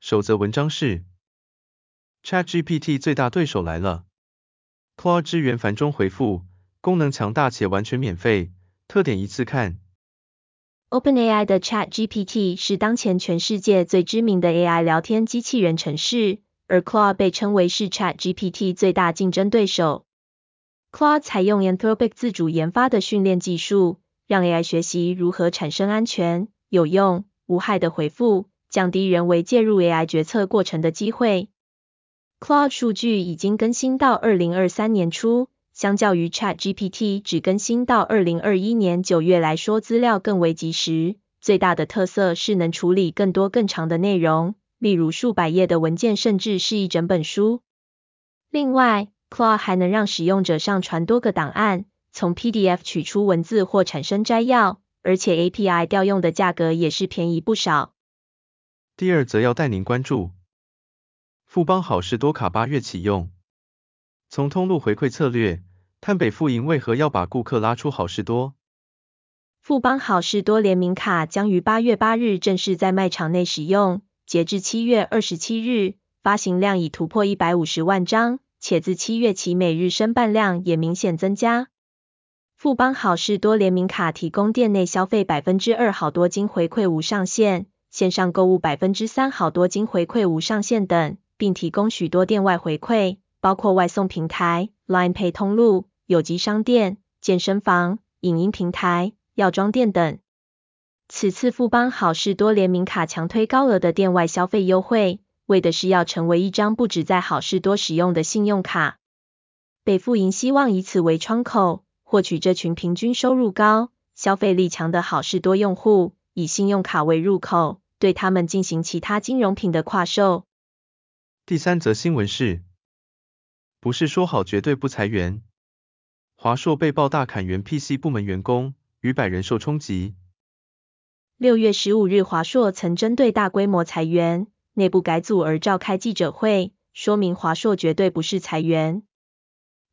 首则文章是：ChatGPT 最大对手来了，Claude 支援繁中回复，功能强大且完全免费，特点一次看。OpenAI 的 ChatGPT 是当前全世界最知名的 AI 聊天机器人程式，而 Claude 被称为是 ChatGPT 最大竞争对手。Claude 采用 Anthropic 自主研发的训练技术，让 AI 学习如何产生安全、有用、无害的回复。降低人为介入 AI 决策过程的机会。Claude 数据已经更新到二零二三年初，相较于 ChatGPT 只更新到二零二一年九月来说，资料更为及时。最大的特色是能处理更多更长的内容，例如数百页的文件，甚至是一整本书。另外，Claude 还能让使用者上传多个档案，从 PDF 取出文字或产生摘要，而且 API 调用的价格也是便宜不少。第二则要带您关注，富邦好事多卡八月启用，从通路回馈策略，探北富银为何要把顾客拉出好事多。富邦好事多联名卡将于八月八日正式在卖场内使用，截至七月二十七日，发行量已突破一百五十万张，且自七月起每日申办量也明显增加。富邦好事多联名卡提供店内消费百分之二好多金回馈无上限。线上购物百分之三好多金回馈无上限等，并提供许多店外回馈，包括外送平台、Line Pay 通路、有机商店、健身房、影音平台、药妆店等。此次富邦好事多联名卡强推高额的店外消费优惠，为的是要成为一张不止在好事多使用的信用卡。北富银希望以此为窗口，获取这群平均收入高、消费力强的好事多用户。以信用卡为入口，对他们进行其他金融品的跨售。第三则新闻是，不是说好绝对不裁员？华硕被曝大砍原 PC 部门员工，逾百人受冲击。六月十五日，华硕曾针对大规模裁员、内部改组而召开记者会，说明华硕绝对不是裁员。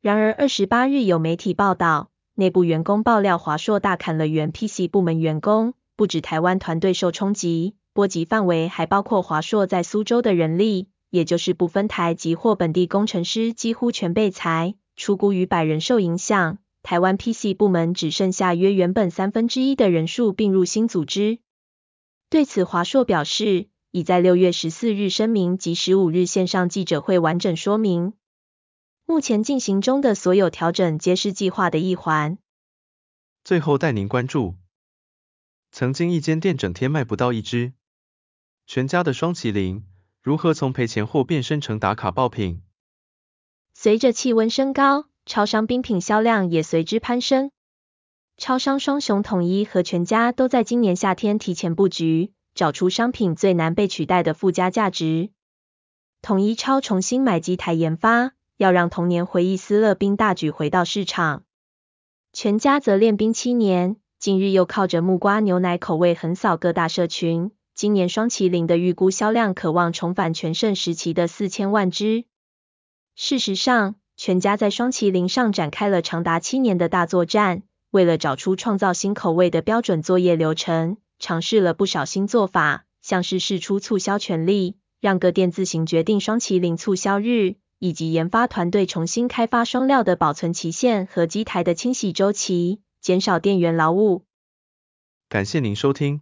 然而二十八日有媒体报道，内部员工爆料华硕大砍了原 PC 部门员工。不止台湾团队受冲击，波及范围还包括华硕在苏州的人力，也就是不分台籍或本地工程师几乎全被裁，出估逾百人受影响。台湾 PC 部门只剩下约原本三分之一的人数并入新组织。对此，华硕表示，已在六月十四日声明及十五日线上记者会完整说明，目前进行中的所有调整皆是计划的一环。最后带您关注。曾经一间店整天卖不到一只，全家的双麒麟如何从赔钱货变身成打卡爆品？随着气温升高，超商冰品销量也随之攀升。超商双雄统一和全家都在今年夏天提前布局，找出商品最难被取代的附加价值。统一超重新买机台研发，要让童年回忆思乐冰大举回到市场。全家则练冰七年。近日又靠着木瓜牛奶口味横扫各大社群，今年双麒麟的预估销量可望重返全盛时期的四千万只。事实上，全家在双麒麟上展开了长达七年的大作战，为了找出创造新口味的标准作业流程，尝试了不少新做法，像是释出促销权利，让各店自行决定双麒麟促销日，以及研发团队重新开发双料的保存期限和机台的清洗周期。减少店员劳务。感谢您收听，